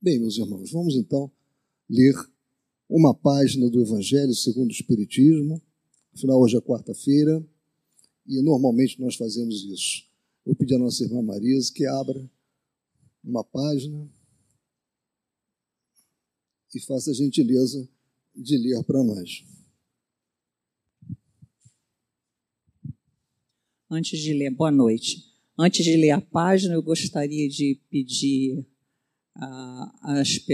Bem, meus irmãos, vamos então ler uma página do Evangelho segundo o Espiritismo. Afinal, hoje é quarta-feira e normalmente nós fazemos isso. Vou pedir à nossa irmã Marisa que abra uma página e faça a gentileza de ler para nós. Antes de ler, boa noite. Antes de ler a página, eu gostaria de pedir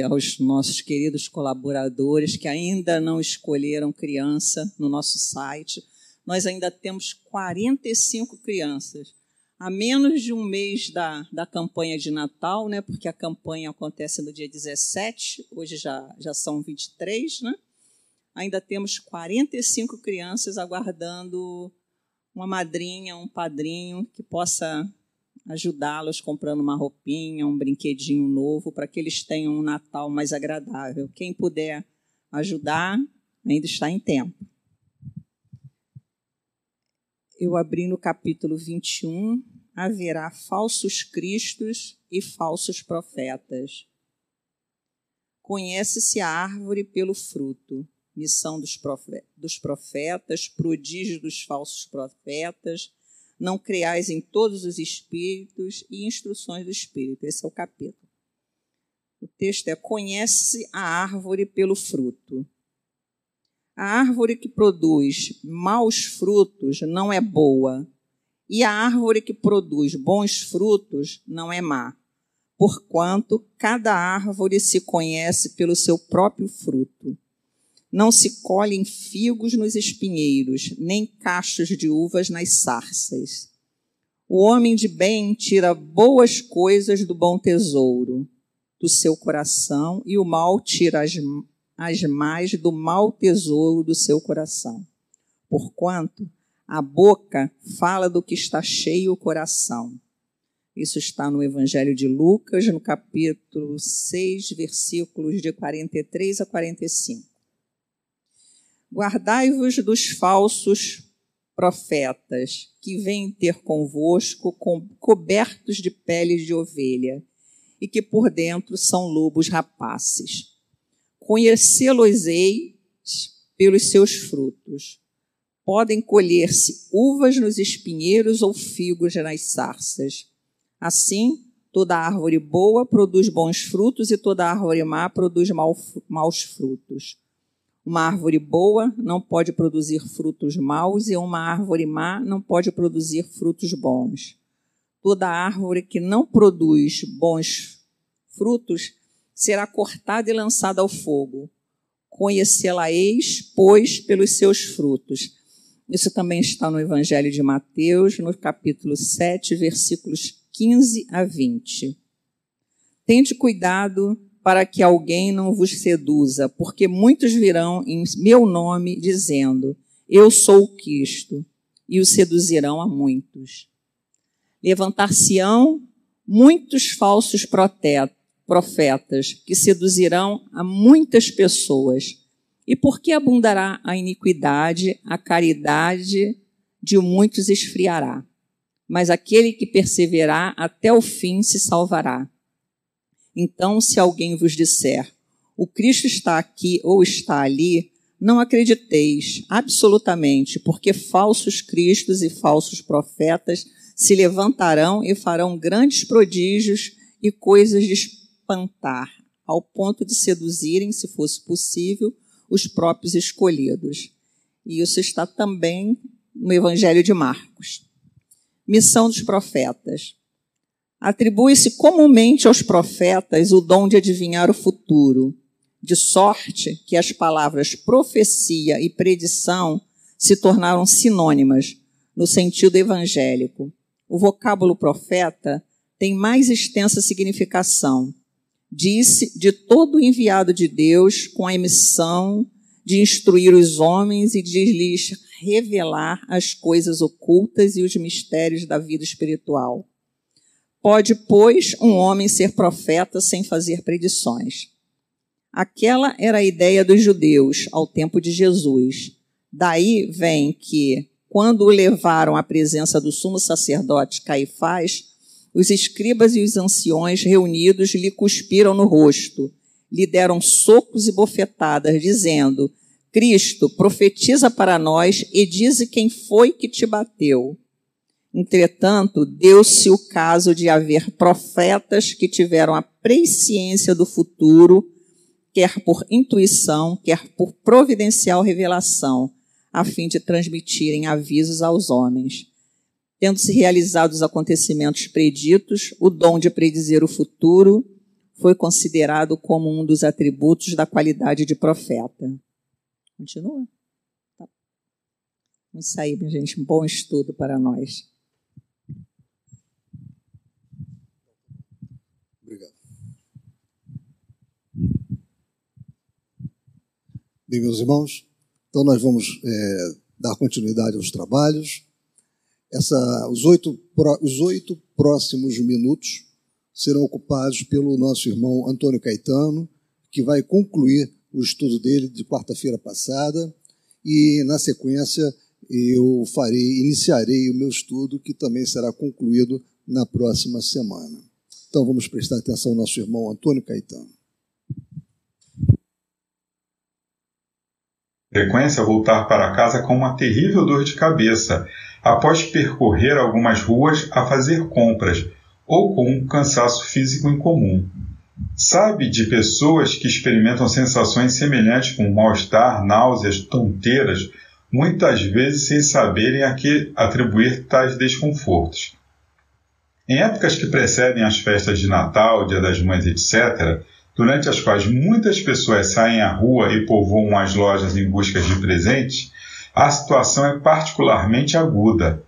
aos nossos queridos colaboradores que ainda não escolheram criança no nosso site. Nós ainda temos 45 crianças. A menos de um mês da, da campanha de Natal, né, porque a campanha acontece no dia 17, hoje já, já são 23, né? ainda temos 45 crianças aguardando uma madrinha, um padrinho que possa ajudá-los comprando uma roupinha, um brinquedinho novo, para que eles tenham um Natal mais agradável. Quem puder ajudar, ainda está em tempo. Eu abri no capítulo 21, haverá falsos cristos e falsos profetas. Conhece-se a árvore pelo fruto. Missão dos profetas, prodígio dos falsos profetas, não creais em todos os espíritos e instruções do espírito. Esse é o capítulo. O texto é: Conhece a árvore pelo fruto. A árvore que produz maus frutos não é boa, e a árvore que produz bons frutos não é má, porquanto cada árvore se conhece pelo seu próprio fruto. Não se colhem figos nos espinheiros, nem cachos de uvas nas sarças. O homem de bem tira boas coisas do bom tesouro do seu coração, e o mal tira as, as mais do mau tesouro do seu coração. Porquanto a boca fala do que está cheio o coração. Isso está no Evangelho de Lucas, no capítulo 6, versículos de 43 a 45. Guardai-vos dos falsos profetas que vêm ter convosco com, cobertos de peles de ovelha e que por dentro são lobos rapaces. Conhecê-los-eis pelos seus frutos. Podem colher-se uvas nos espinheiros ou figos nas sarças. Assim, toda árvore boa produz bons frutos e toda árvore má produz maus frutos. Uma árvore boa não pode produzir frutos maus e uma árvore má não pode produzir frutos bons. Toda árvore que não produz bons frutos será cortada e lançada ao fogo. Conhecê-la-eis, pois, pelos seus frutos. Isso também está no Evangelho de Mateus, no capítulo 7, versículos 15 a 20. Tente cuidado para que alguém não vos seduza, porque muitos virão em meu nome dizendo: Eu sou o Cristo, e o seduzirão a muitos. Levantar-se-ão muitos falsos profetas que seduzirão a muitas pessoas. E por que abundará a iniquidade, a caridade de muitos esfriará. Mas aquele que perseverar até o fim se salvará. Então, se alguém vos disser, o Cristo está aqui ou está ali, não acrediteis absolutamente, porque falsos cristos e falsos profetas se levantarão e farão grandes prodígios e coisas de espantar, ao ponto de seduzirem, se fosse possível, os próprios escolhidos. E isso está também no Evangelho de Marcos. Missão dos profetas. Atribui-se comumente aos profetas o dom de adivinhar o futuro, de sorte que as palavras profecia e predição se tornaram sinônimas no sentido evangélico. O vocábulo profeta tem mais extensa significação. Disse de todo enviado de Deus com a emissão de instruir os homens e de lhes revelar as coisas ocultas e os mistérios da vida espiritual. Pode, pois, um homem ser profeta sem fazer predições. Aquela era a ideia dos judeus ao tempo de Jesus. Daí vem que, quando o levaram à presença do sumo sacerdote Caifás, Os escribas e os anciões reunidos lhe cuspiram no rosto, lhe deram socos e bofetadas, dizendo: Cristo, profetiza para nós e dize quem foi que te bateu. Entretanto, deu-se o caso de haver profetas que tiveram a presciência do futuro, quer por intuição, quer por providencial revelação, a fim de transmitirem avisos aos homens. Tendo-se realizado os acontecimentos preditos, o dom de predizer o futuro foi considerado como um dos atributos da qualidade de profeta. Continua. Tá. Isso aí, minha gente, um bom estudo para nós. Obrigado. Bem, meus irmãos, então nós vamos é, dar continuidade aos trabalhos. Essa, os, oito, os oito próximos minutos serão ocupados pelo nosso irmão Antônio Caetano, que vai concluir o estudo dele de quarta-feira passada e na sequência eu farei, iniciarei o meu estudo que também será concluído na próxima semana. Então vamos prestar atenção ao nosso irmão Antônio Caetano. Frequência voltar para casa com uma terrível dor de cabeça, após percorrer algumas ruas a fazer compras, ou com um cansaço físico incomum. Sabe de pessoas que experimentam sensações semelhantes com mal-estar, náuseas, tonteiras, muitas vezes sem saberem a que atribuir tais desconfortos. Em épocas que precedem as festas de Natal, Dia das Mães, etc., durante as quais muitas pessoas saem à rua e povoam as lojas em busca de presentes, a situação é particularmente aguda.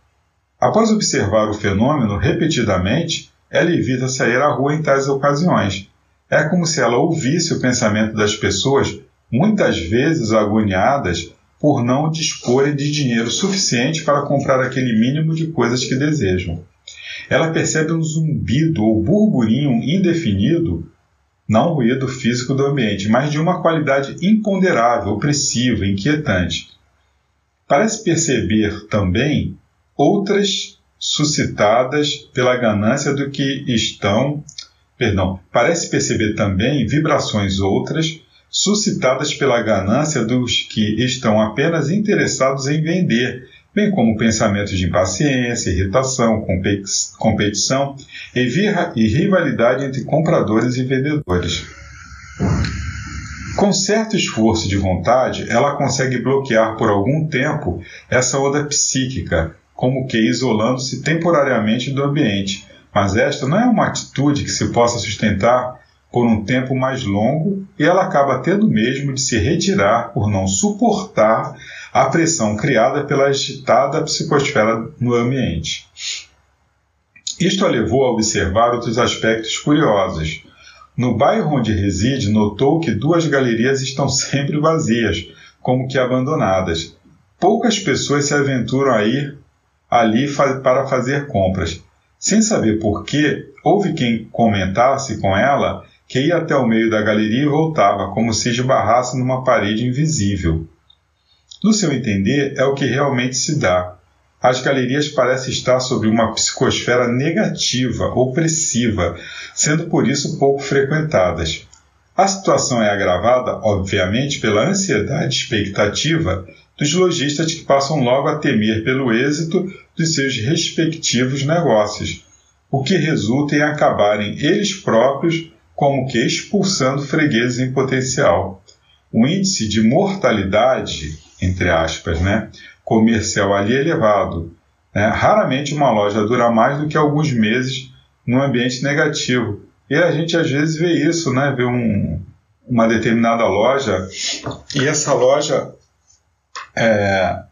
Após observar o fenômeno repetidamente, ela evita sair à rua em tais ocasiões, é como se ela ouvisse o pensamento das pessoas, muitas vezes agoniadas por não disporem de dinheiro suficiente para comprar aquele mínimo de coisas que desejam. Ela percebe um zumbido ou burburinho indefinido, não ruído físico do ambiente, mas de uma qualidade imponderável, opressiva, inquietante. Parece perceber também outras suscitadas pela ganância do que estão perdão, parece perceber também vibrações outras suscitadas pela ganância dos que estão apenas interessados em vender, bem como pensamentos de impaciência, irritação, competição e rivalidade entre compradores e vendedores. Com certo esforço de vontade, ela consegue bloquear por algum tempo essa onda psíquica, como que isolando-se temporariamente do ambiente, mas esta não é uma atitude que se possa sustentar por um tempo mais longo e ela acaba tendo mesmo de se retirar por não suportar a pressão criada pela agitada psicosfera no ambiente. Isto a levou a observar outros aspectos curiosos. No bairro onde reside, notou que duas galerias estão sempre vazias, como que abandonadas. Poucas pessoas se aventuram a ir ali para fazer compras. Sem saber por quê, houve quem comentasse com ela que ia até o meio da galeria e voltava, como se esbarrasse numa parede invisível. No seu entender, é o que realmente se dá. As galerias parecem estar sobre uma psicosfera negativa, opressiva, sendo por isso pouco frequentadas. A situação é agravada, obviamente, pela ansiedade expectativa dos lojistas que passam logo a temer pelo êxito dos seus respectivos negócios, o que resulta em acabarem eles próprios como que expulsando fregueses em potencial. O índice de mortalidade, entre aspas, né, comercial ali é elevado. Né? Raramente uma loja dura mais do que alguns meses num ambiente negativo. E a gente às vezes vê isso, né? vê um, uma determinada loja e essa loja é,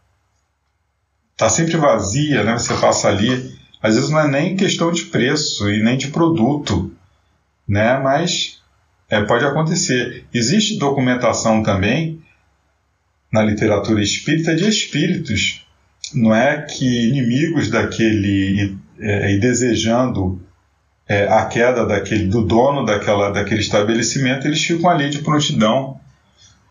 tá sempre vazia, né? Você passa ali, às vezes não é nem questão de preço e nem de produto, né? Mas é, pode acontecer. Existe documentação também na literatura espírita de espíritos, não é que inimigos daquele é, e desejando é, a queda daquele do dono daquela, daquele estabelecimento, eles ficam ali de prontidão,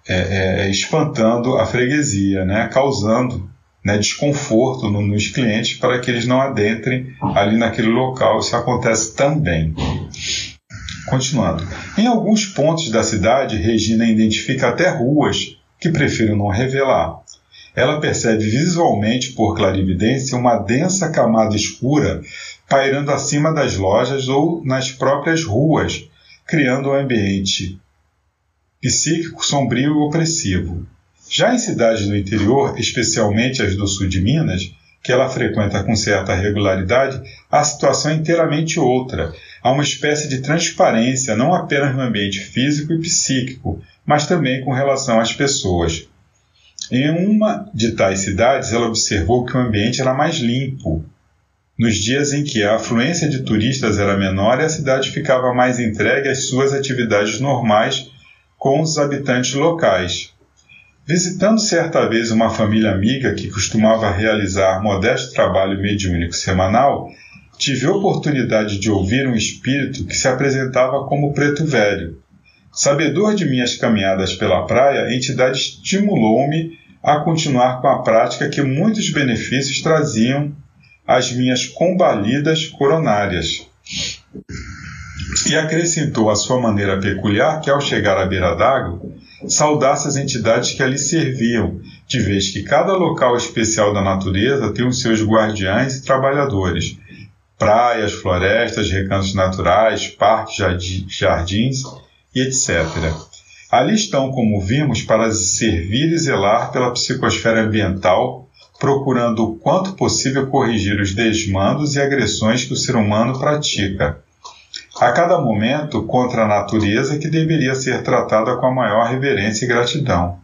é, é, espantando a freguesia, né? causando né, desconforto no, nos clientes para que eles não adentrem ali naquele local. Isso acontece também. Continuando. Em alguns pontos da cidade, Regina identifica até ruas que prefiro não revelar. Ela percebe visualmente, por clarividência, uma densa camada escura pairando acima das lojas ou nas próprias ruas, criando um ambiente psíquico sombrio e opressivo. Já em cidades do interior, especialmente as do sul de Minas, que ela frequenta com certa regularidade, a situação é inteiramente outra. Há uma espécie de transparência, não apenas no ambiente físico e psíquico, mas também com relação às pessoas. Em uma de tais cidades, ela observou que o ambiente era mais limpo. Nos dias em que a afluência de turistas era menor, a cidade ficava mais entregue às suas atividades normais com os habitantes locais. Visitando certa vez uma família amiga que costumava realizar modesto trabalho mediúnico semanal, tive oportunidade de ouvir um espírito que se apresentava como preto velho. Sabedor de minhas caminhadas pela praia, a entidade estimulou-me a continuar com a prática que muitos benefícios traziam às minhas combalidas coronárias. E acrescentou à sua maneira peculiar que, ao chegar à beira d'água, saudasse as entidades que ali serviam, de vez que cada local especial da natureza tem os seus guardiães e trabalhadores, praias, florestas, recantos naturais, parques, jardins e etc. Ali estão, como vimos, para servir e zelar pela psicosfera ambiental, procurando o quanto possível corrigir os desmandos e agressões que o ser humano pratica a cada momento contra a natureza que deveria ser tratada com a maior reverência e gratidão.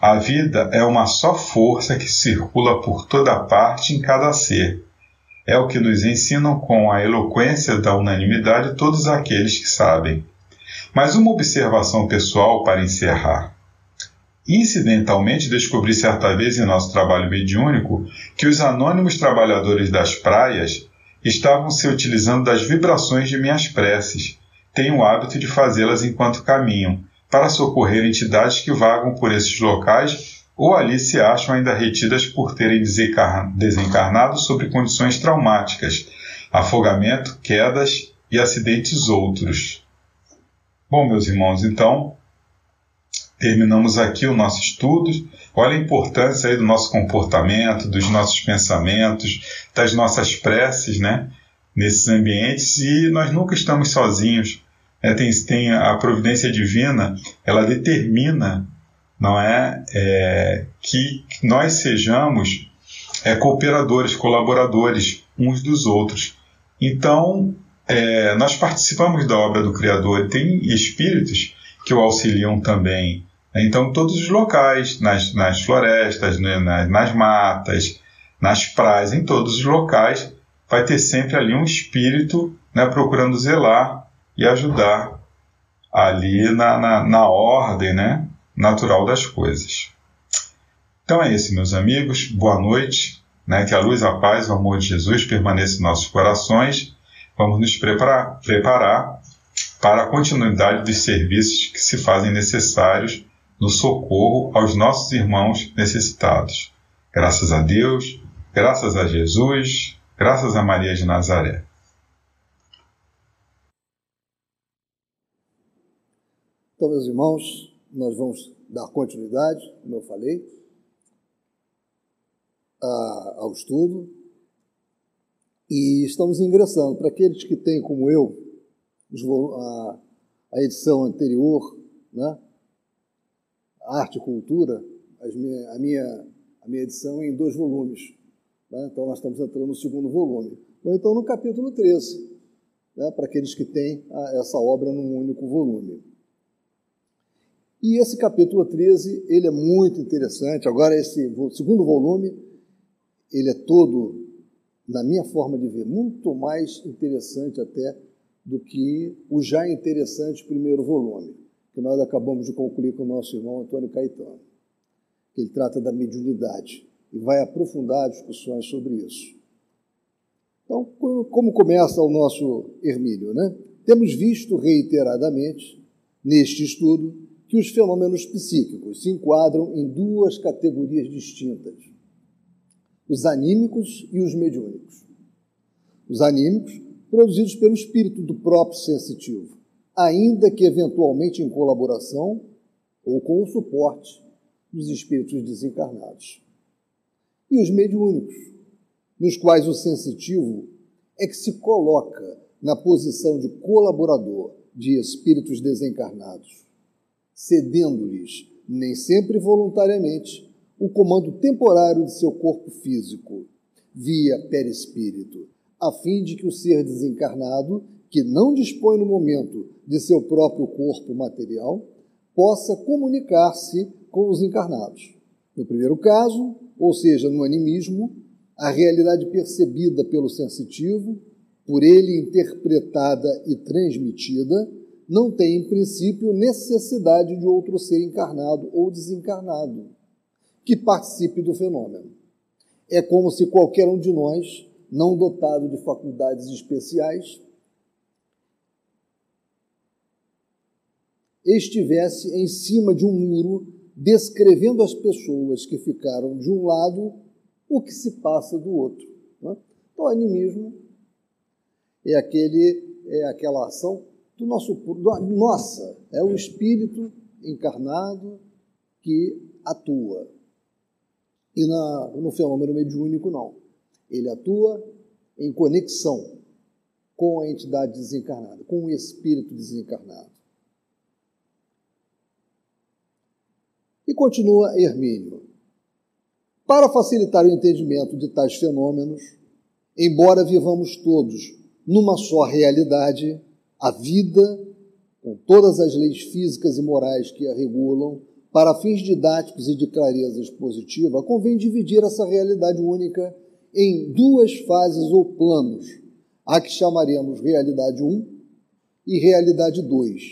A vida é uma só força que circula por toda parte em cada ser. É o que nos ensinam com a eloquência da unanimidade todos aqueles que sabem. Mas uma observação pessoal para encerrar. Incidentalmente, descobri certa vez em nosso trabalho mediúnico que os anônimos trabalhadores das praias estavam se utilizando das vibrações de minhas preces. Tenho o hábito de fazê-las enquanto caminham, para socorrer entidades que vagam por esses locais ou ali se acham ainda retidas por terem desencarnado sobre condições traumáticas, afogamento, quedas e acidentes outros. Bom, meus irmãos, então terminamos aqui o nosso estudo. Olha a importância aí do nosso comportamento, dos nossos pensamentos, das nossas preces, né? Nesses ambientes e nós nunca estamos sozinhos. É, tem, tem a providência divina, ela determina, não é, é que nós sejamos é, cooperadores, colaboradores uns dos outros. Então, é, nós participamos da obra do Criador. Tem espíritos que o auxiliam também então, todos os locais, nas, nas florestas, né, nas, nas matas, nas praias, em todos os locais, vai ter sempre ali um espírito né, procurando zelar e ajudar ali na, na, na ordem né, natural das coisas. Então é isso, meus amigos. Boa noite. Né, que a luz, a paz, o amor de Jesus permaneça em nossos corações. Vamos nos preparar, preparar para a continuidade dos serviços que se fazem necessários no socorro aos nossos irmãos necessitados. Graças a Deus, graças a Jesus, graças a Maria de Nazaré. Então, meus irmãos, nós vamos dar continuidade, como eu falei, ao estudo. E estamos ingressando. Para aqueles que têm, como eu, a, a edição anterior, né? arte e cultura, minha, a, minha, a minha edição é em dois volumes. Né? Então, nós estamos entrando no segundo volume. Ou então no capítulo 13, né? para aqueles que têm a, essa obra num único volume. E esse capítulo 13, ele é muito interessante. Agora, esse segundo volume, ele é todo, na minha forma de ver, muito mais interessante até do que o já interessante primeiro volume que nós acabamos de concluir com o nosso irmão Antônio Caetano. Ele trata da mediunidade e vai aprofundar discussões sobre isso. Então, como começa o nosso Hermínio? Né? Temos visto reiteradamente, neste estudo, que os fenômenos psíquicos se enquadram em duas categorias distintas: os anímicos e os mediúnicos. Os anímicos, produzidos pelo espírito do próprio sensitivo, ainda que eventualmente em colaboração ou com o suporte dos espíritos desencarnados. E os mediúnicos, nos quais o sensitivo é que se coloca na posição de colaborador de espíritos desencarnados, cedendo-lhes, nem sempre voluntariamente, o comando temporário de seu corpo físico, via perispírito, a fim de que o ser desencarnado, que não dispõe no momento de seu próprio corpo material, possa comunicar-se com os encarnados. No primeiro caso, ou seja, no animismo, a realidade percebida pelo sensitivo, por ele interpretada e transmitida, não tem, em princípio, necessidade de outro ser encarnado ou desencarnado que participe do fenômeno. É como se qualquer um de nós, não dotado de faculdades especiais, estivesse em cima de um muro descrevendo as pessoas que ficaram de um lado o que se passa do outro. Né? Então, o animismo é, aquele, é aquela ação do nosso, do, nossa, é o espírito encarnado que atua. E na, no fenômeno mediúnico, não. Ele atua em conexão com a entidade desencarnada, com o espírito desencarnado. E continua Hermínio. Para facilitar o entendimento de tais fenômenos, embora vivamos todos numa só realidade, a vida, com todas as leis físicas e morais que a regulam, para fins didáticos e de clareza expositiva, convém dividir essa realidade única em duas fases ou planos, a que chamaremos realidade 1 e realidade 2.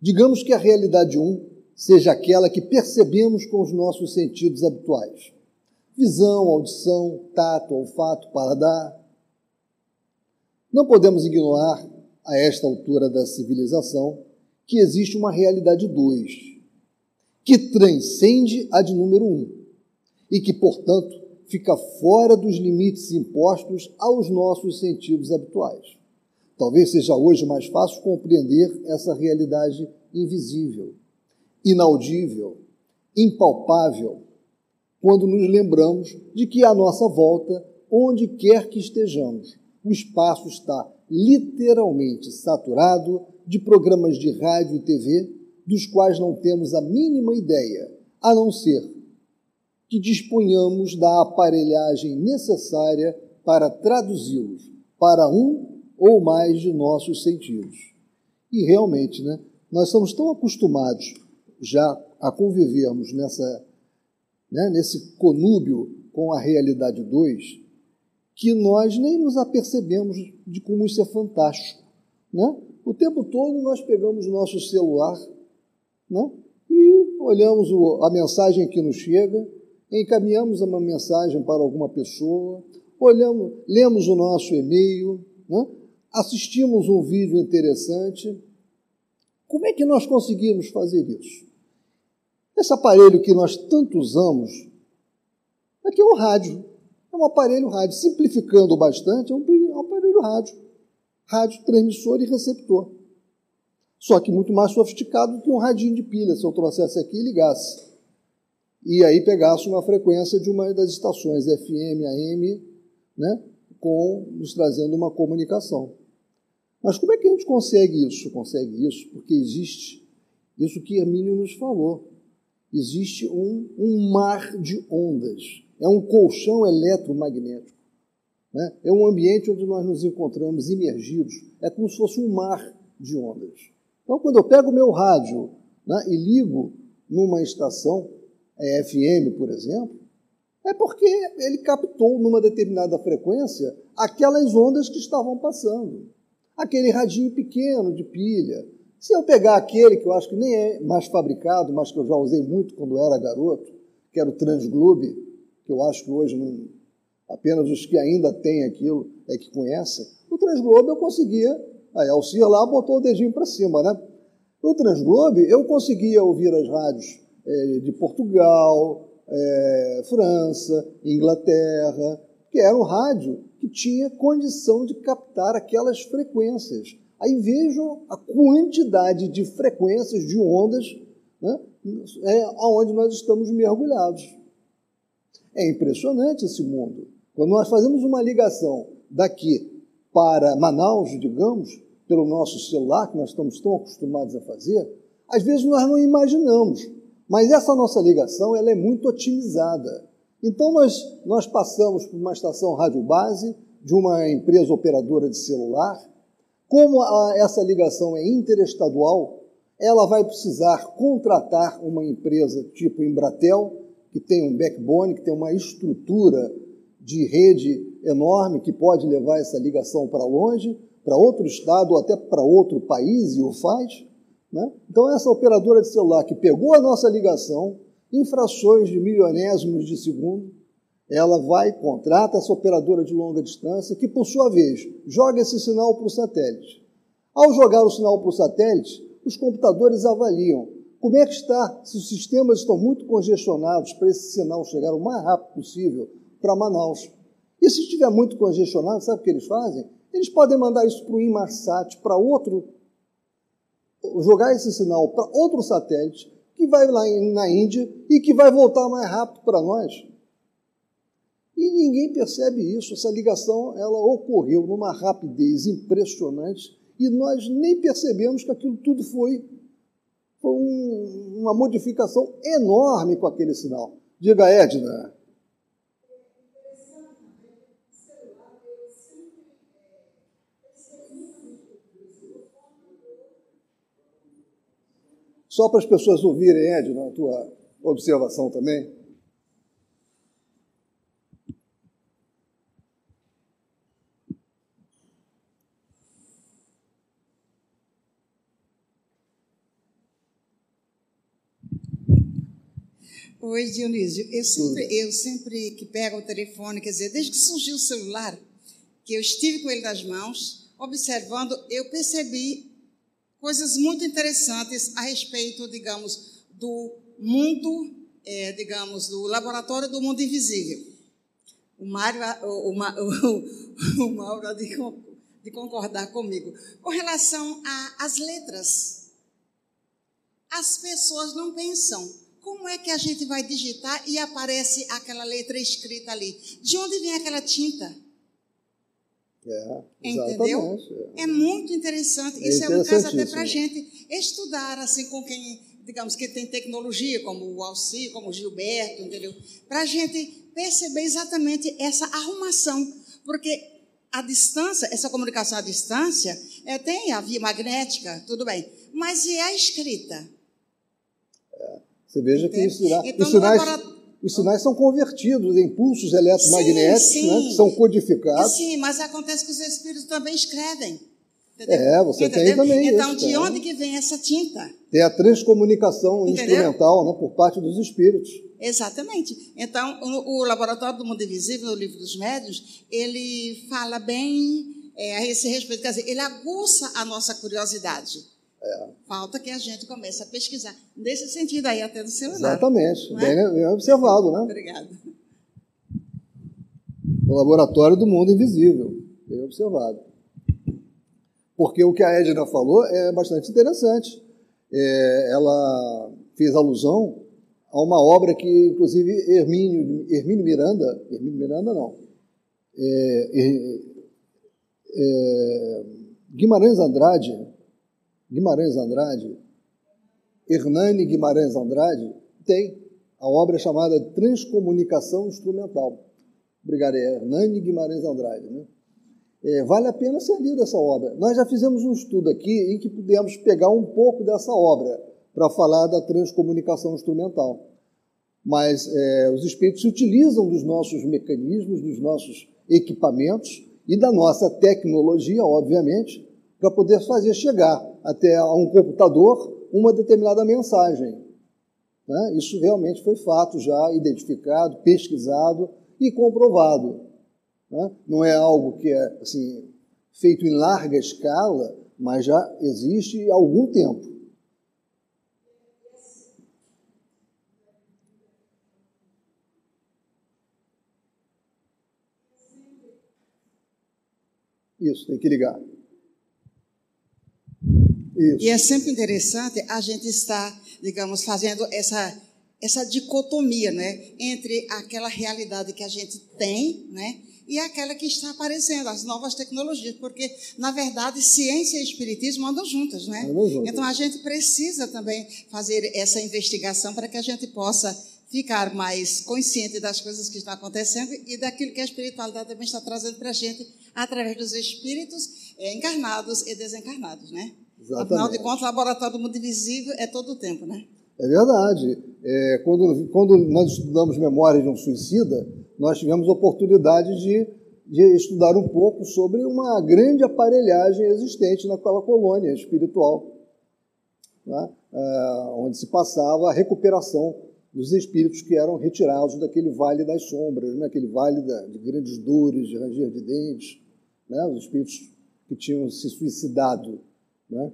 Digamos que a realidade 1 seja aquela que percebemos com os nossos sentidos habituais. Visão, audição, tato, olfato, paladar. Não podemos ignorar, a esta altura da civilização, que existe uma realidade 2, que transcende a de número 1 um, e que, portanto, fica fora dos limites impostos aos nossos sentidos habituais. Talvez seja hoje mais fácil compreender essa realidade invisível inaudível, impalpável, quando nos lembramos de que à nossa volta, onde quer que estejamos, o espaço está literalmente saturado de programas de rádio e TV dos quais não temos a mínima ideia, a não ser que disponhamos da aparelhagem necessária para traduzi-los para um ou mais de nossos sentidos. E realmente, né, nós estamos tão acostumados já a convivermos nessa, né, nesse conúbio com a realidade 2, que nós nem nos apercebemos de como isso é fantástico. Né? O tempo todo nós pegamos nosso celular né, e olhamos o, a mensagem que nos chega, encaminhamos uma mensagem para alguma pessoa, olhamos, lemos o nosso e-mail, né, assistimos um vídeo interessante. Como é que nós conseguimos fazer isso? Esse aparelho que nós tanto usamos aqui é um rádio. É um aparelho rádio. Simplificando bastante, é um aparelho rádio. Rádio, transmissor e receptor. Só que muito mais sofisticado do que um radinho de pilha, se eu trouxesse aqui e ligasse. E aí pegasse uma frequência de uma das estações FM, AM, né, com nos trazendo uma comunicação. Mas como é que a gente consegue isso? Consegue isso porque existe isso que Hermínio nos falou existe um, um mar de ondas. É um colchão eletromagnético. Né? É um ambiente onde nós nos encontramos imergidos. É como se fosse um mar de ondas. Então, quando eu pego o meu rádio né, e ligo numa estação é FM, por exemplo, é porque ele captou numa determinada frequência aquelas ondas que estavam passando. Aquele radinho pequeno de pilha, se eu pegar aquele que eu acho que nem é mais fabricado, mas que eu já usei muito quando era garoto, que era o Transglobe, que eu acho que hoje não, apenas os que ainda têm aquilo é que conhecem, o Transglobe eu conseguia, aí a Alcia lá botou o dedinho para cima, né? O Transglobe eu conseguia ouvir as rádios é, de Portugal, é, França, Inglaterra, que era um rádio que tinha condição de captar aquelas frequências. Aí vejam a quantidade de frequências, de ondas, né, é, onde nós estamos mergulhados. É impressionante esse mundo. Quando nós fazemos uma ligação daqui para Manaus, digamos, pelo nosso celular, que nós estamos tão acostumados a fazer, às vezes nós não imaginamos, mas essa nossa ligação ela é muito otimizada. Então nós, nós passamos por uma estação rádio base de uma empresa operadora de celular. Como a, essa ligação é interestadual, ela vai precisar contratar uma empresa tipo Embratel, que tem um backbone, que tem uma estrutura de rede enorme que pode levar essa ligação para longe, para outro estado ou até para outro país e o faz. Né? Então, essa operadora de celular que pegou a nossa ligação, em frações de milionésimos de segundo, ela vai, contrata essa operadora de longa distância, que, por sua vez, joga esse sinal para o satélite. Ao jogar o sinal para o satélite, os computadores avaliam como é que está, se os sistemas estão muito congestionados para esse sinal chegar o mais rápido possível para Manaus. E se estiver muito congestionado, sabe o que eles fazem? Eles podem mandar isso para o Inmarsat, para outro, jogar esse sinal para outro satélite, que vai lá na Índia e que vai voltar mais rápido para nós. E ninguém percebe isso. Essa ligação ela ocorreu numa rapidez impressionante e nós nem percebemos que aquilo tudo foi, foi um, uma modificação enorme com aquele sinal. Diga, Edna. Só para as pessoas ouvirem, Edna, a tua observação também. Oi, Dionísio. Eu sempre, eu sempre que pego o telefone, quer dizer, desde que surgiu o celular, que eu estive com ele nas mãos, observando, eu percebi coisas muito interessantes a respeito, digamos, do mundo, é, digamos, do laboratório do mundo invisível. O Mário, o, o, o, Mauro de, de concordar comigo. Com relação às letras, as pessoas não pensam como é que a gente vai digitar e aparece aquela letra escrita ali? De onde vem aquela tinta? É, Entendeu? É. é muito interessante. É Isso é um caso até para a gente estudar assim com quem, digamos, que tem tecnologia, como o Alci, como o Gilberto, entendeu? Para a gente perceber exatamente essa arrumação. Porque a distância, essa comunicação à distância, é, tem a via magnética, tudo bem. Mas e a escrita? Você veja que os sinais, então, os sinais são convertidos em pulsos eletromagnéticos, sim, sim. Né, que são codificados. Sim, mas acontece que os espíritos também escrevem. Entendeu? É, você Entendeu? tem também Então, isso, de é. onde que vem essa tinta? Tem a transcomunicação Entendeu? instrumental né, por parte dos espíritos. Exatamente. Então, o, o Laboratório do Mundo Invisível, no Livro dos Médios, ele fala bem é, a esse respeito. Quer dizer, ele aguça a nossa curiosidade. É. Falta que a gente comece a pesquisar. Nesse sentido aí, até no celular. Exatamente. É? Bem, bem, observado, né? Obrigada. O laboratório do mundo invisível. Bem observado. Porque o que a Edna falou é bastante interessante. É, ela fez alusão a uma obra que, inclusive, Hermínio, Hermínio Miranda, Hermínio Miranda não, é, é, Guimarães Andrade, Guimarães Andrade, Hernani Guimarães Andrade, tem a obra chamada Transcomunicação Instrumental. Obrigado, é Hernani Guimarães Andrade. Né? É, vale a pena ser lida essa obra. Nós já fizemos um estudo aqui em que pudemos pegar um pouco dessa obra para falar da transcomunicação instrumental. Mas é, os espíritos se utilizam dos nossos mecanismos, dos nossos equipamentos e da nossa tecnologia, obviamente, para poder fazer chegar até a um computador uma determinada mensagem. Né? Isso realmente foi fato já identificado, pesquisado e comprovado. Né? Não é algo que é assim, feito em larga escala, mas já existe há algum tempo. Isso, tem que ligar. Isso. E é sempre interessante a gente estar, digamos, fazendo essa, essa dicotomia, né? Entre aquela realidade que a gente tem, né? E aquela que está aparecendo, as novas tecnologias, porque, na verdade, ciência e espiritismo andam juntas, né? Andam juntas. Então, a gente precisa também fazer essa investigação para que a gente possa ficar mais consciente das coisas que estão acontecendo e daquilo que a espiritualidade também está trazendo para a gente através dos espíritos eh, encarnados e desencarnados, né? Exatamente. Afinal de contas, o laboratório do mundo invisível é todo o tempo, né? É verdade. É, quando, quando nós estudamos Memória de um Suicida, nós tivemos oportunidade de, de estudar um pouco sobre uma grande aparelhagem existente naquela colônia espiritual, né? é, onde se passava a recuperação dos espíritos que eram retirados daquele vale das sombras, naquele né? vale da, de grandes dores, de ranger de dentes, né? os espíritos que tinham se suicidado. Né?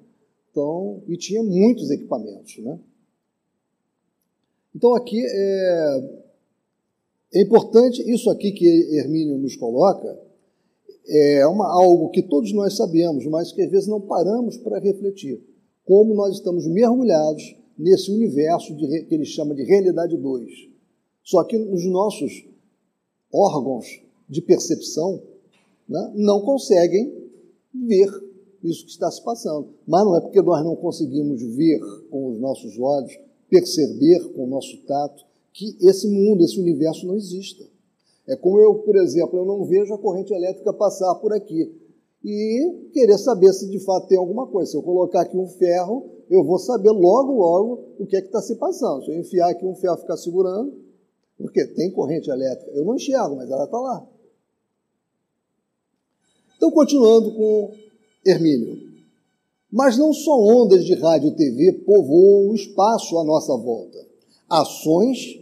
Então, e tinha muitos equipamentos. Né? Então, aqui é, é importante, isso aqui que Hermínio nos coloca, é uma, algo que todos nós sabemos, mas que às vezes não paramos para refletir. Como nós estamos mergulhados nesse universo de, que ele chama de realidade 2. Só que os nossos órgãos de percepção né, não conseguem ver isso que está se passando. Mas não é porque nós não conseguimos ver com os nossos olhos, perceber com o nosso tato, que esse mundo, esse universo não exista. É como eu, por exemplo, eu não vejo a corrente elétrica passar por aqui e querer saber se de fato tem alguma coisa. Se eu colocar aqui um ferro, eu vou saber logo, logo o que é que está se passando. Se eu enfiar aqui um ferro e ficar segurando, porque tem corrente elétrica, eu não enxergo, mas ela está lá. Então, continuando com Hermínio. Mas não só ondas de rádio e TV povoam o espaço à nossa volta. Ações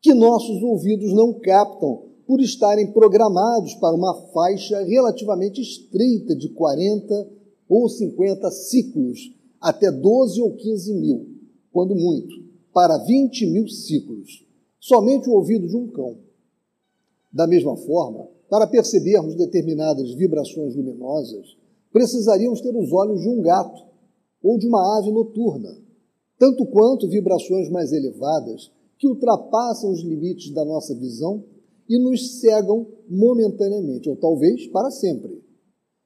que nossos ouvidos não captam por estarem programados para uma faixa relativamente estreita de 40 ou 50 ciclos, até 12 ou 15 mil, quando muito, para 20 mil ciclos, somente o ouvido de um cão. Da mesma forma, para percebermos determinadas vibrações luminosas, precisaríamos ter os olhos de um gato ou de uma ave noturna, tanto quanto vibrações mais elevadas que ultrapassam os limites da nossa visão e nos cegam momentaneamente, ou talvez para sempre.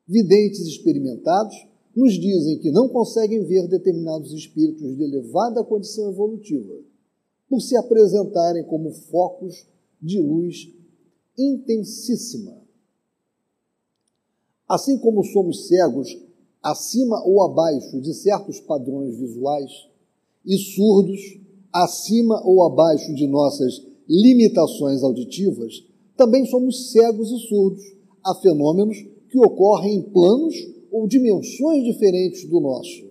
Videntes experimentados nos dizem que não conseguem ver determinados espíritos de elevada condição evolutiva, por se apresentarem como focos de luz intensíssima. Assim como somos cegos acima ou abaixo de certos padrões visuais e surdos acima ou abaixo de nossas limitações auditivas, também somos cegos e surdos a fenômenos que ocorrem em planos ou dimensões diferentes do nosso,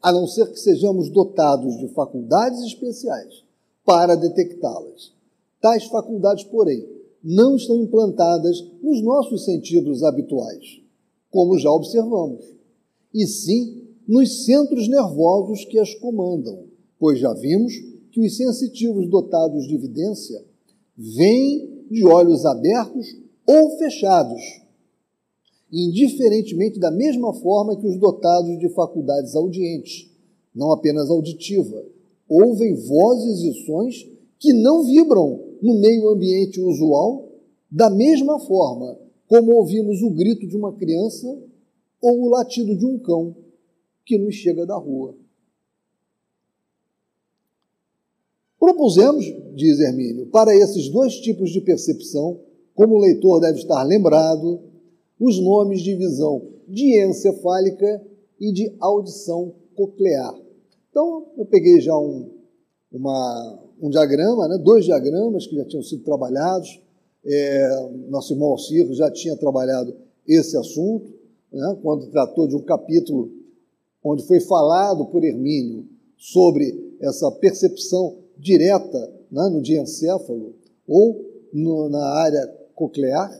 a não ser que sejamos dotados de faculdades especiais para detectá-las. Tais faculdades, porém, não estão implantadas nos nossos sentidos habituais, como já observamos, e sim nos centros nervosos que as comandam, pois já vimos que os sensitivos dotados de evidência vêm de olhos abertos ou fechados, indiferentemente da mesma forma que os dotados de faculdades audientes, não apenas auditiva, ouvem vozes e sons que não vibram no meio ambiente usual, da mesma forma como ouvimos o grito de uma criança ou o latido de um cão que nos chega da rua. Propusemos, diz Hermínio, para esses dois tipos de percepção, como o leitor deve estar lembrado, os nomes de visão diencefálica e de audição coclear. Então, eu peguei já um, uma, um diagrama, né, dois diagramas que já tinham sido trabalhados. É, nosso irmão Alcir já tinha trabalhado esse assunto, né, quando tratou de um capítulo onde foi falado por Hermínio sobre essa percepção direta né, no diencéfalo ou no, na área coclear.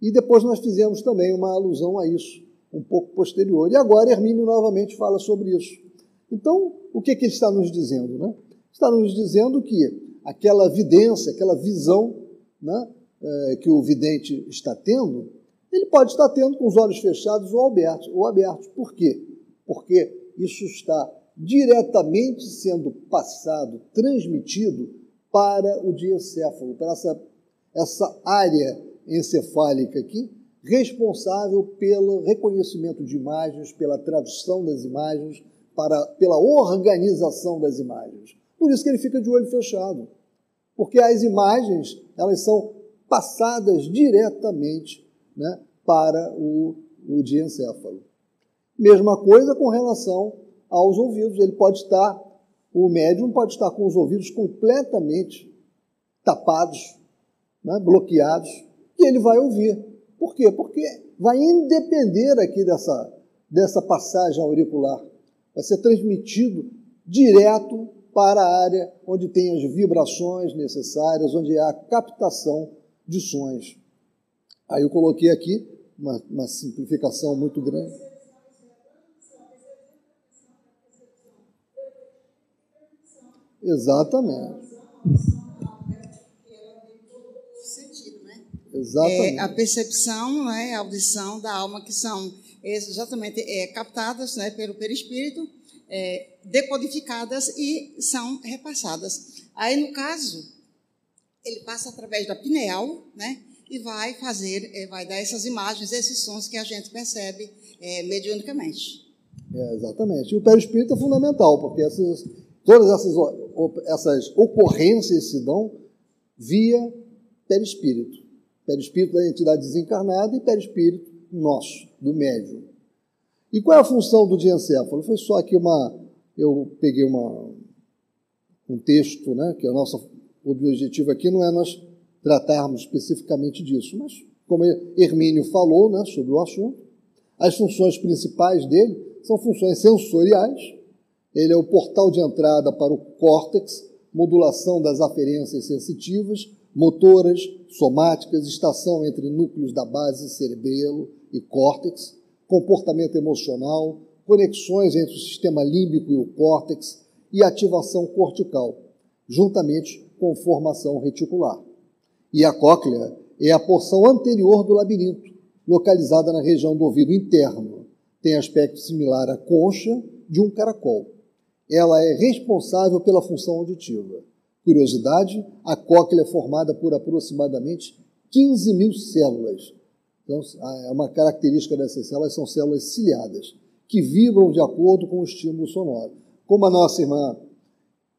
E depois nós fizemos também uma alusão a isso, um pouco posterior. E agora Hermínio novamente fala sobre isso. Então, o que, que ele está nos dizendo? Né? Está nos dizendo que aquela vidência, aquela visão né, é, que o vidente está tendo, Ele pode estar tendo com os olhos fechados ou abertos. Ou abertos. Por quê? Porque isso está diretamente sendo passado, transmitido para o diencéfalo, para essa, essa área encefálica aqui, responsável pelo reconhecimento de imagens, pela tradução das imagens, para, pela organização das imagens. Por isso que ele fica de olho fechado. Porque as imagens, elas são passadas diretamente né, para o, o diencéfalo. Mesma coisa com relação aos ouvidos. Ele pode estar, o médium pode estar com os ouvidos completamente tapados, né, bloqueados, e ele vai ouvir. Por quê? Porque vai independer aqui dessa, dessa passagem auricular. Vai ser transmitido direto para a área onde tem as vibrações necessárias, onde há a captação de sons. Aí eu coloquei aqui uma, uma simplificação muito grande. Exatamente. Exatamente. É, a percepção, né, a audição da alma, que são exatamente é, captadas né, pelo perispírito, é, decodificadas e são repassadas. Aí, no caso, ele passa através da pineal, né, e vai fazer, é, vai dar essas imagens, esses sons que a gente percebe é, mediunicamente. É, exatamente. E o perispírito é fundamental, porque essas, todas essas, essas ocorrências se dão via perispírito. Perispírito da entidade desencarnada e perispírito nosso, do médium. E qual é a função do diencéfalo? Foi só aqui uma. Eu peguei uma, um texto, né, que é o nosso objetivo aqui não é nós tratarmos especificamente disso, mas como Hermínio falou né, sobre o assunto, as funções principais dele são funções sensoriais. Ele é o portal de entrada para o córtex, modulação das aferências sensitivas, motoras, somáticas, estação entre núcleos da base cerebelo e córtex, comportamento emocional, conexões entre o sistema límbico e o córtex e ativação cortical, juntamente com formação reticular. E a cóclea é a porção anterior do labirinto, localizada na região do ouvido interno. Tem aspecto similar à concha de um caracol. Ela é responsável pela função auditiva. Curiosidade, a cóclea é formada por aproximadamente 15 mil células. Então, é uma característica dessas células são células ciliadas, que vibram de acordo com o estímulo sonoro. Como a nossa irmã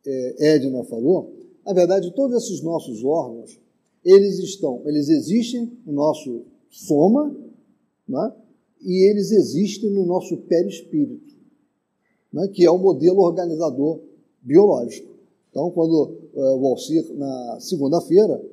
é, Edna falou, na verdade, todos esses nossos órgãos, eles estão, eles existem no nosso soma, né? e eles existem no nosso perispírito, né? que é o modelo organizador biológico. Então, quando uh, o Alcir, na segunda-feira,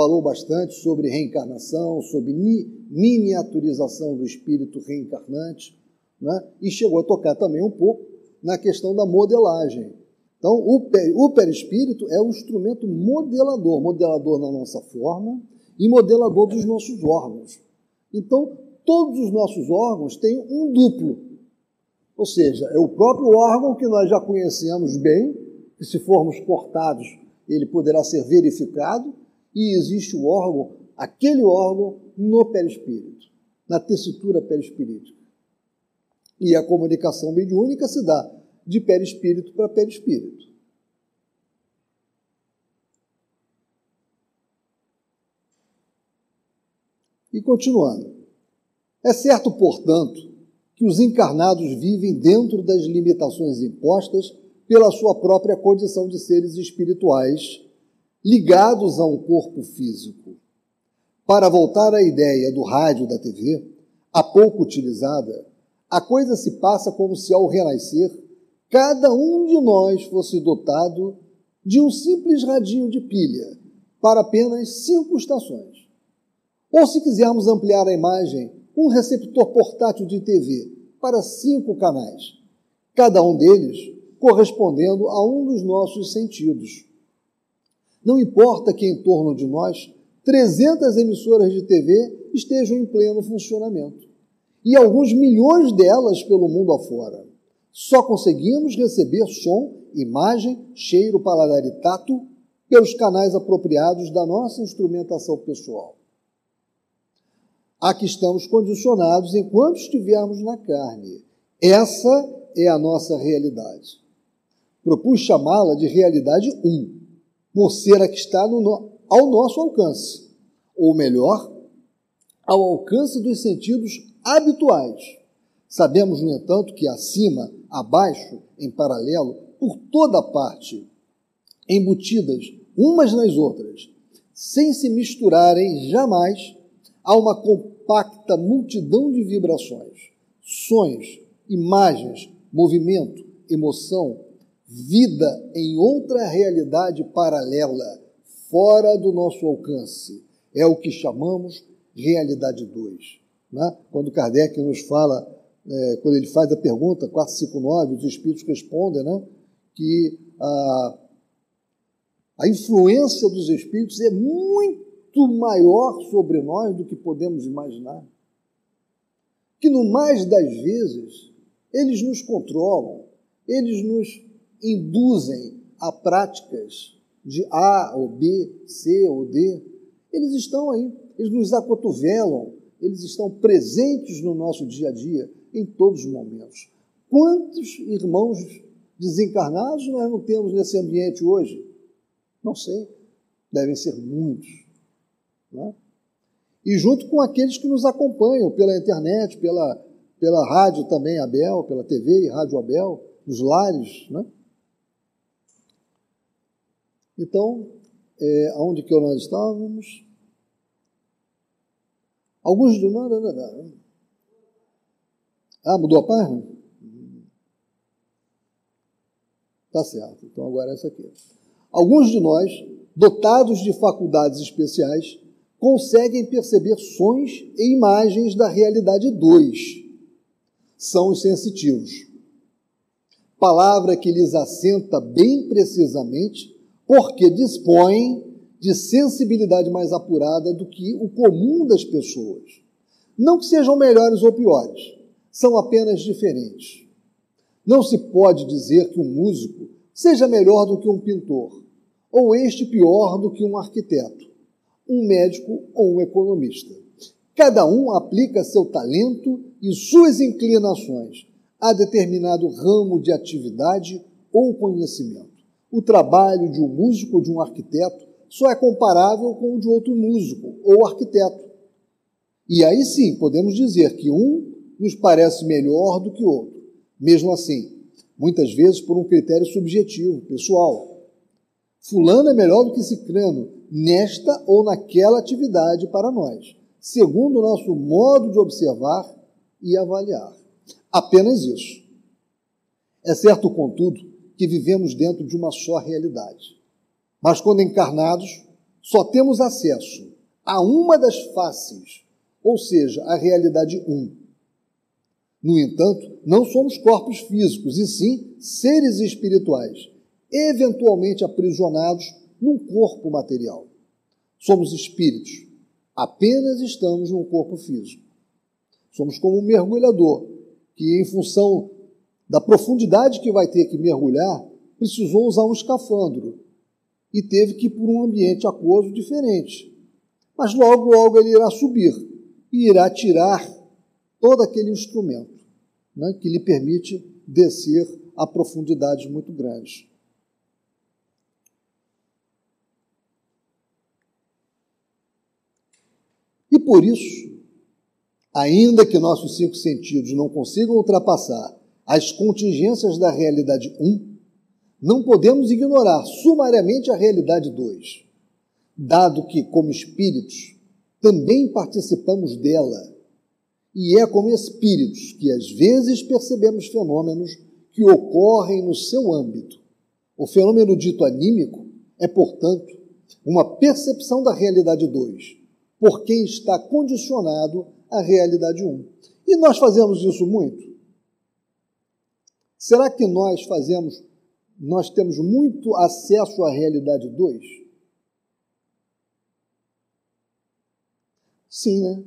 falou bastante sobre reencarnação, sobre miniaturização do espírito reencarnante, né? e chegou a tocar também um pouco na questão da modelagem. Então, o, perispírito é o instrumento modelador, modelador na nossa forma e modelador dos nossos órgãos. Então, todos os nossos órgãos têm um duplo. Ou seja, é o próprio órgão que nós já conhecemos bem, que se formos cortados, ele poderá ser verificado, e existe o órgão, aquele órgão no perispírito, na tessitura perispirítica. E a comunicação mediúnica se dá de perispírito para perispírito. E continuando. É certo, portanto, que os encarnados vivem dentro das limitações impostas pela sua própria condição de seres espirituais, ligados a um corpo físico. Para voltar à ideia do rádio da TV, há pouco utilizada, a coisa se passa como se ao renascer cada um de nós fosse dotado de um simples radinho de pilha para apenas cinco estações. Ou, se quisermos ampliar a imagem, um receptor portátil de TV para cinco canais, cada um deles correspondendo a um dos nossos sentidos. Não importa que em torno de nós 300 emissoras de TV estejam em pleno funcionamento e alguns milhões delas pelo mundo afora. Só conseguimos receber som, imagem, cheiro, paladar e tato pelos canais apropriados da nossa instrumentação pessoal. a que estamos condicionados enquanto estivermos na carne. Essa é a nossa realidade. Propus chamá-la de realidade 1, por ser a que está no, ao nosso alcance, ou melhor, ao alcance dos sentidos habituais. Sabemos, no entanto, que acima, abaixo, em paralelo, por toda parte, embutidas umas nas outras, sem se misturarem jamais, há uma compacta multidão de vibrações, sonhos, imagens, movimento, emoção, vida em outra realidade paralela, fora do nosso alcance. É o que chamamos realidade 2. Né? Quando Kardec nos fala, é, quando ele faz a pergunta 459, os espíritos respondem né, que a, a influência dos espíritos é muito maior sobre nós do que podemos imaginar. Que no mais das vezes eles nos controlam, eles nos induzem a práticas de A ou B, C ou D. Eles estão aí, eles nos acotovelam, eles estão presentes no nosso dia a dia, em todos os momentos. Quantos irmãos desencarnados nós não temos nesse ambiente hoje? Não sei, devem ser muitos. É? E junto com aqueles que nos acompanham pela internet, pela, pela rádio também, Abel, pela TV e Rádio Abel, nos lares, né? Então, é, aonde que nós estávamos? Alguns de nós. Ah, mudou a página? Tá certo. Então agora é essa aqui. Alguns de nós, dotados de faculdades especiais, conseguem perceber sons e imagens da realidade 2. São os sensitivos. Palavra que lhes assenta bem precisamente porque dispõem de sensibilidade mais apurada do que o comum das pessoas. Não que sejam melhores ou piores, são apenas diferentes. Não se pode dizer que um músico seja melhor do que um pintor, ou este pior do que um arquiteto, um médico ou um economista. Cada um aplica seu talento e suas inclinações a determinado ramo de atividade ou conhecimento o trabalho de um músico ou de um arquiteto só é comparável com o de outro músico ou arquiteto. E aí sim, podemos dizer que um nos parece melhor do que outro. Mesmo assim, muitas vezes por um critério subjetivo, pessoal. Fulano é melhor do que Cicrano nesta ou naquela atividade para nós, segundo o nosso modo de observar e avaliar. Apenas isso. É certo, contudo, que vivemos dentro de uma só realidade. Mas quando encarnados, só temos acesso a uma das faces, ou seja, a realidade um. No entanto, não somos corpos físicos, e sim seres espirituais, eventualmente aprisionados num corpo material. Somos espíritos, apenas estamos num corpo físico. Somos como um mergulhador que, em função da profundidade que vai ter que mergulhar, precisou usar um escafandro e teve que ir por um ambiente aquoso diferente. Mas logo, logo ele irá subir e irá tirar todo aquele instrumento né, que lhe permite descer a profundidades muito grandes. E por isso, ainda que nossos cinco sentidos não consigam ultrapassar as contingências da realidade 1, não podemos ignorar sumariamente a realidade 2, dado que, como espíritos, também participamos dela. E é como espíritos que às vezes percebemos fenômenos que ocorrem no seu âmbito. O fenômeno dito anímico é, portanto, uma percepção da realidade 2, por quem está condicionado à realidade 1. E nós fazemos isso muito? Será que nós fazemos, nós temos muito acesso à realidade 2? Sim, né?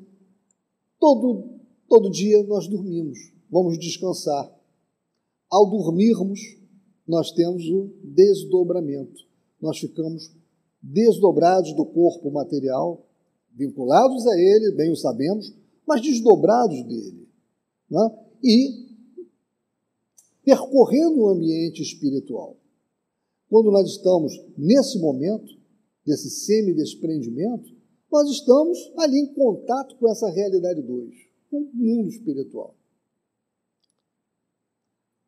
Todo, todo dia nós dormimos, vamos descansar. Ao dormirmos, nós temos o desdobramento. Nós ficamos desdobrados do corpo material, vinculados a ele, bem o sabemos, mas desdobrados dele. Né? E percorrendo o ambiente espiritual. Quando nós estamos nesse momento, desse semi-desprendimento, nós estamos ali em contato com essa realidade 2, com o mundo espiritual.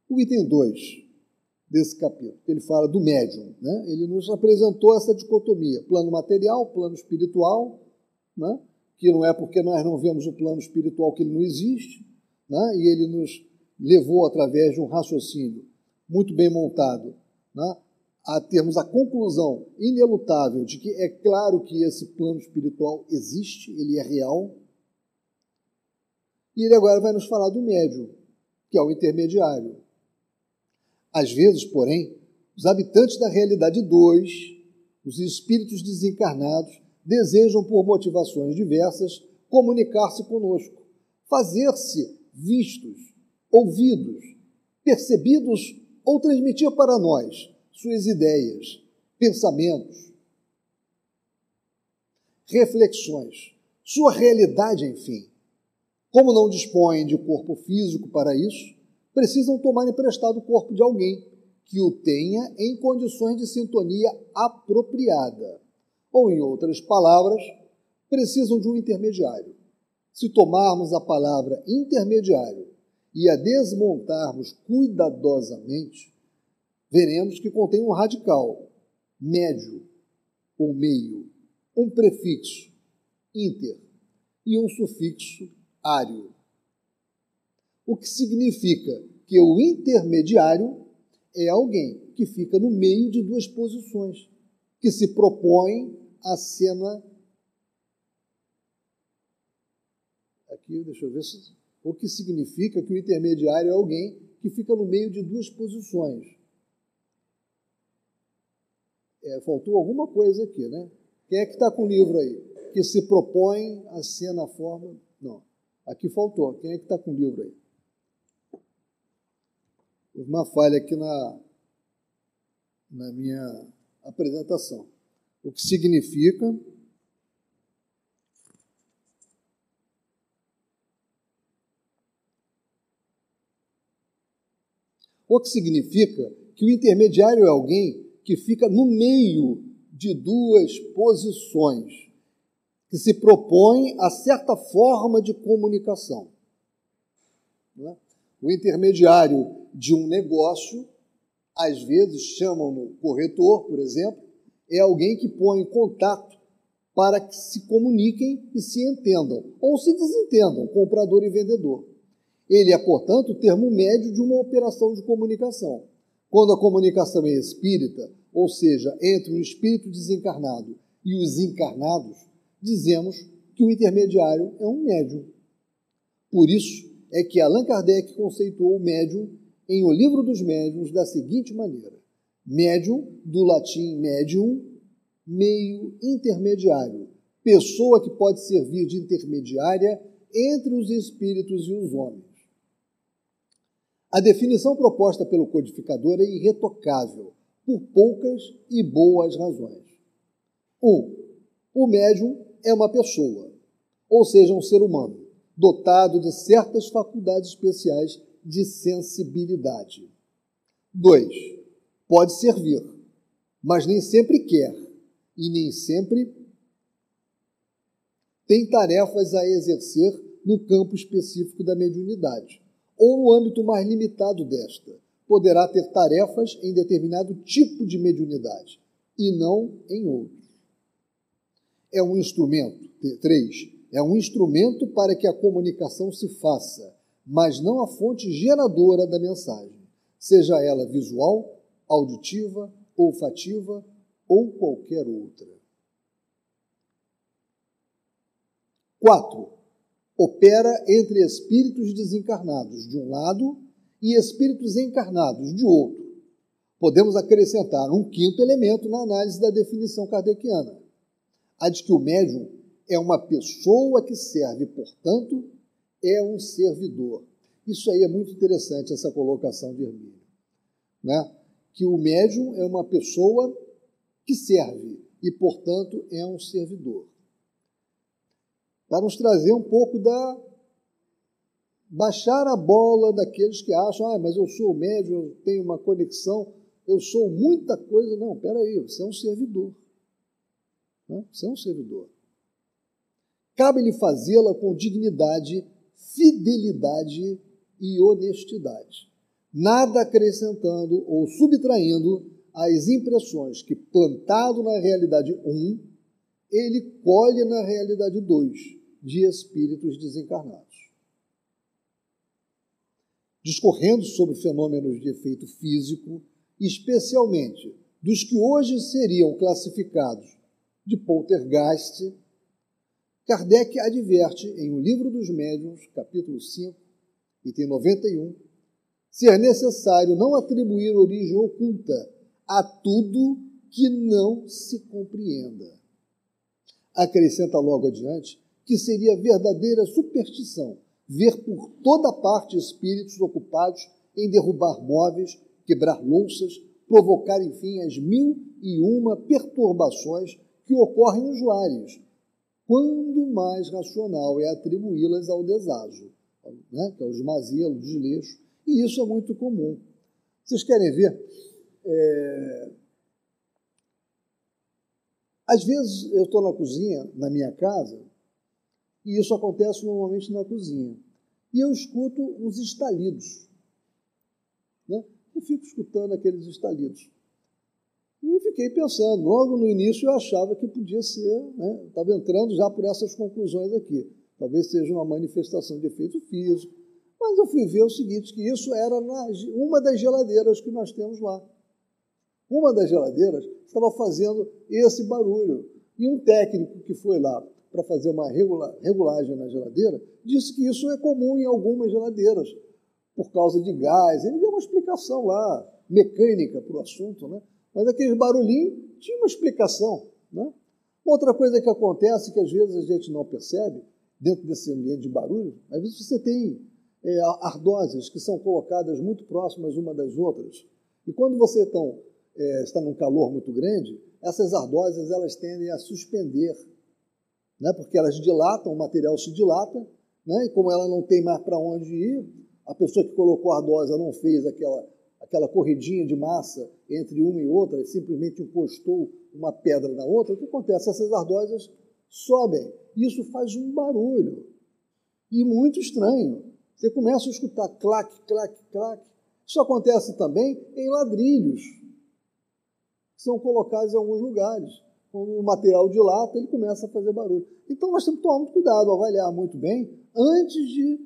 O item 2 desse capítulo, ele fala do médium, né? ele nos apresentou essa dicotomia, plano material, plano espiritual, né? que não é porque nós não vemos o plano espiritual que ele não existe, né? e ele nos levou, através de um raciocínio muito bem montado, né? a termos a conclusão inelutável de que é claro que esse plano espiritual existe, ele é real. E ele agora vai nos falar do médium, que é o intermediário. Às vezes, porém, os habitantes da realidade 2, os espíritos desencarnados, desejam, por motivações diversas, comunicar-se conosco, fazer-se vistos, ouvidos, percebidos ou transmitir para nós suas ideias, pensamentos, reflexões, sua realidade, enfim. Como não dispõem de corpo físico para isso, precisam tomar emprestado o corpo de alguém que o tenha em condições de sintonia apropriada. Ou, em outras palavras, precisam de um intermediário. Se tomarmos a palavra intermediário e a desmontarmos cuidadosamente, veremos que contém um radical, médio ou meio, um prefixo, inter, e um sufixo, ário. O que significa que o intermediário é alguém que fica no meio de duas posições, que se propõe a cena. Aqui, deixa eu ver se. O que significa que o intermediário é alguém que fica no meio de duas posições é, faltou alguma coisa aqui, né? Quem é que está com o livro aí? Que se propõe a ser na forma. Não, aqui faltou. Quem é que está com o livro aí? Houve uma falha aqui na, na minha apresentação. O que significa. O que significa que o intermediário é alguém que fica no meio de duas posições, que se propõe a certa forma de comunicação. Né? O intermediário de um negócio, às vezes chamam-no corretor, por exemplo, é alguém que põe em contato para que se comuniquem e se entendam, ou se desentendam, comprador e vendedor. Ele é, portanto, o termo médio de uma operação de comunicação. Quando a comunicação é espírita, ou seja, entre o espírito desencarnado e os encarnados, dizemos que o intermediário é um médium. Por isso é que Allan Kardec conceituou o médium em O Livro dos Médiuns da seguinte maneira: médium, do latim medium, meio intermediário, pessoa que pode servir de intermediária entre os espíritos e os homens. A definição proposta pelo codificador é irretocável, por poucas e boas razões. Um, o médium é uma pessoa, ou seja, um ser humano, dotado de certas faculdades especiais de sensibilidade. Dois, pode servir, mas nem sempre quer e nem sempre tem tarefas a exercer no campo específico da mediunidade ou no âmbito mais limitado desta. Poderá ter tarefas em determinado tipo de mediunidade e não em outros. É um instrumento, três, é um instrumento para que a comunicação se faça, mas não a fonte geradora da mensagem, seja ela visual, auditiva, olfativa ou qualquer outra. 4 opera entre espíritos desencarnados de um lado e espíritos encarnados de outro. Podemos acrescentar um quinto elemento na análise da definição kardeciana, a de que o médium é uma pessoa que serve, portanto, é um servidor. Isso aí é muito interessante, essa colocação de Hermínio. Né? Que o médium é uma pessoa que serve e, portanto, é um servidor. Para nos trazer um pouco da. baixar a bola daqueles que acham, ah, mas eu sou médio, eu tenho uma conexão, eu sou muita coisa. Não, peraí, você é um servidor. Né? Você é um servidor. Cabe-lhe fazê-la com dignidade, fidelidade e honestidade, nada acrescentando ou subtraindo as impressões que, plantado na realidade 1, um, ele colhe na realidade 2, de espíritos desencarnados. Discorrendo sobre fenômenos de efeito físico, especialmente dos que hoje seriam classificados de poltergeist, Kardec adverte em O Livro dos Médiuns, capítulo 5, item 91, ser necessário não atribuir origem oculta a tudo que não se compreenda. Acrescenta logo adiante que seria verdadeira superstição ver por toda parte espíritos ocupados em derrubar móveis, quebrar louças, provocar, enfim, as mil e uma perturbações que ocorrem nos lares, quando mais racional é atribuí-las ao desajo, né, que é o esmazelo, o desleixo, e isso é muito comum. Vocês querem ver? É... Às vezes eu estou na cozinha, na minha casa, e isso acontece normalmente na cozinha, e eu escuto uns estalidos. Né? Eu fico escutando aqueles estalidos. E fiquei pensando, logo no início eu achava que podia ser, né? estava entrando já por essas conclusões aqui. Talvez seja uma manifestação de efeito físico. Mas eu fui ver o seguinte, que isso era na, uma das geladeiras que nós temos lá. Uma das geladeiras estava fazendo esse barulho. E um técnico que foi lá para fazer uma regula, regulagem na geladeira disse que isso é comum em algumas geladeiras, por causa de gás. Ele deu uma explicação lá, mecânica para o assunto, né? Mas aquele barulhinho tinha uma explicação. Né? Outra coisa que acontece, que às vezes a gente não percebe, dentro desse ambiente de barulho, às vezes você tem é, ardósias que são colocadas muito próximas uma das outras. E quando você tão, é, está num calor muito grande, essas ardósias elas tendem a suspender, né? porque elas dilatam, o material se dilata, né? e como ela não tem mais para onde ir, a pessoa que colocou a ardósia não fez aquela aquela corridinha de massa entre uma e outra, e simplesmente encostou uma pedra na outra, o que acontece? Essas ardósias sobem. Isso faz um barulho. E muito estranho. Você começa a escutar clac, clac, clac. Isso acontece também em ladrilhos, que são colocados em alguns lugares. O material dilata, ele começa a fazer barulho. Então nós temos que tomar muito cuidado, avaliar muito bem, antes de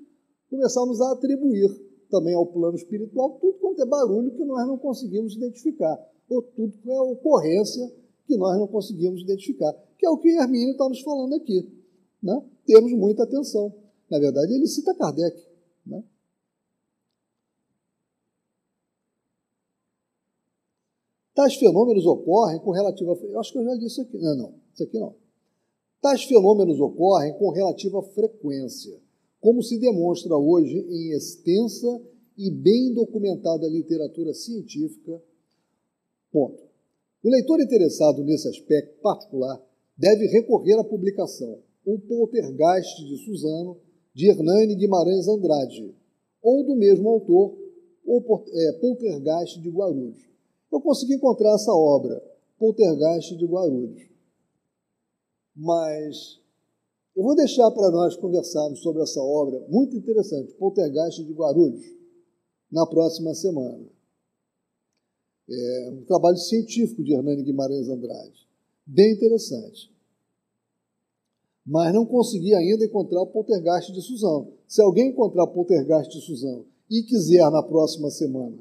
começarmos a atribuir também ao plano espiritual tudo quanto é barulho que nós não conseguimos identificar, ou tudo que é ocorrência que nós não conseguimos identificar, que é o que Hermínio está nos falando aqui. Né? Temos muita atenção. Na verdade, ele cita Kardec. Né? Tais fenômenos ocorrem com relativa. Eu acho que eu já disse isso aqui. Não, não, isso aqui não. Tais fenômenos ocorrem com relativa frequência como se demonstra hoje em extensa e bem documentada literatura científica. Ponto. O leitor interessado nesse aspecto particular deve recorrer à publicação O Poltergeist de Suzano, de Hernani Guimarães Andrade, ou do mesmo autor, O é, Poltergeist de Guarulhos. Eu consegui encontrar essa obra, Poltergeist de Guarulhos. Mas eu vou deixar para nós conversarmos sobre essa obra muito interessante, Poltergeist de Guarulhos, na próxima semana. É um trabalho científico de Hernani Guimarães Andrade, bem interessante. Mas não consegui ainda encontrar o Poltergeist de Suzão. Se alguém encontrar o Poltergeist de Suzão e quiser na próxima semana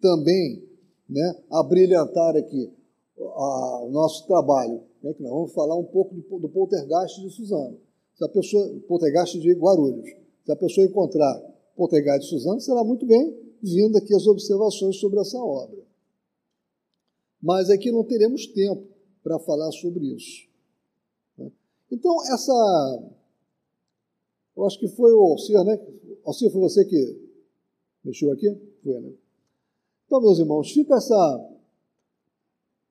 também né, abrilhantar aqui a, o nosso trabalho, né, que nós vamos falar um pouco do, do Poltergeist de Suzano se a pessoa, Poltergeist de Guarulhos, se a pessoa encontrar Poltergeist de Suzano, será muito bem vindo aqui as observações sobre essa obra. Mas aqui não teremos tempo para falar sobre isso. Né? Então, essa. Eu acho que foi o Alcir, né? Alcir, foi você que mexeu aqui? Foi, né? Então, meus irmãos, fica essa,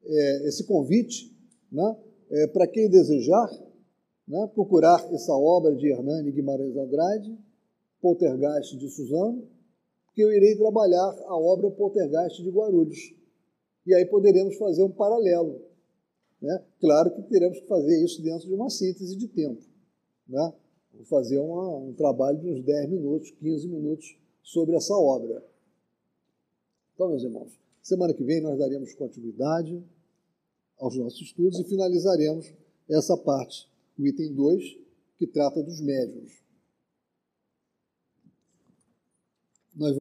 é, esse convite né? É, para quem desejar né, procurar essa obra de Hernani Guimarães Andrade, Poltergeist de Suzano, porque eu irei trabalhar a obra Poltergeist de Guarulhos. E aí poderemos fazer um paralelo. Né? Claro que teremos que fazer isso dentro de uma síntese de tempo. Né? Vou fazer uma, um trabalho de uns 10 minutos, 15 minutos sobre essa obra. Então, meus irmãos, semana que vem nós daremos continuidade aos nossos estudos e finalizaremos essa parte, o item 2, que trata dos médiuns.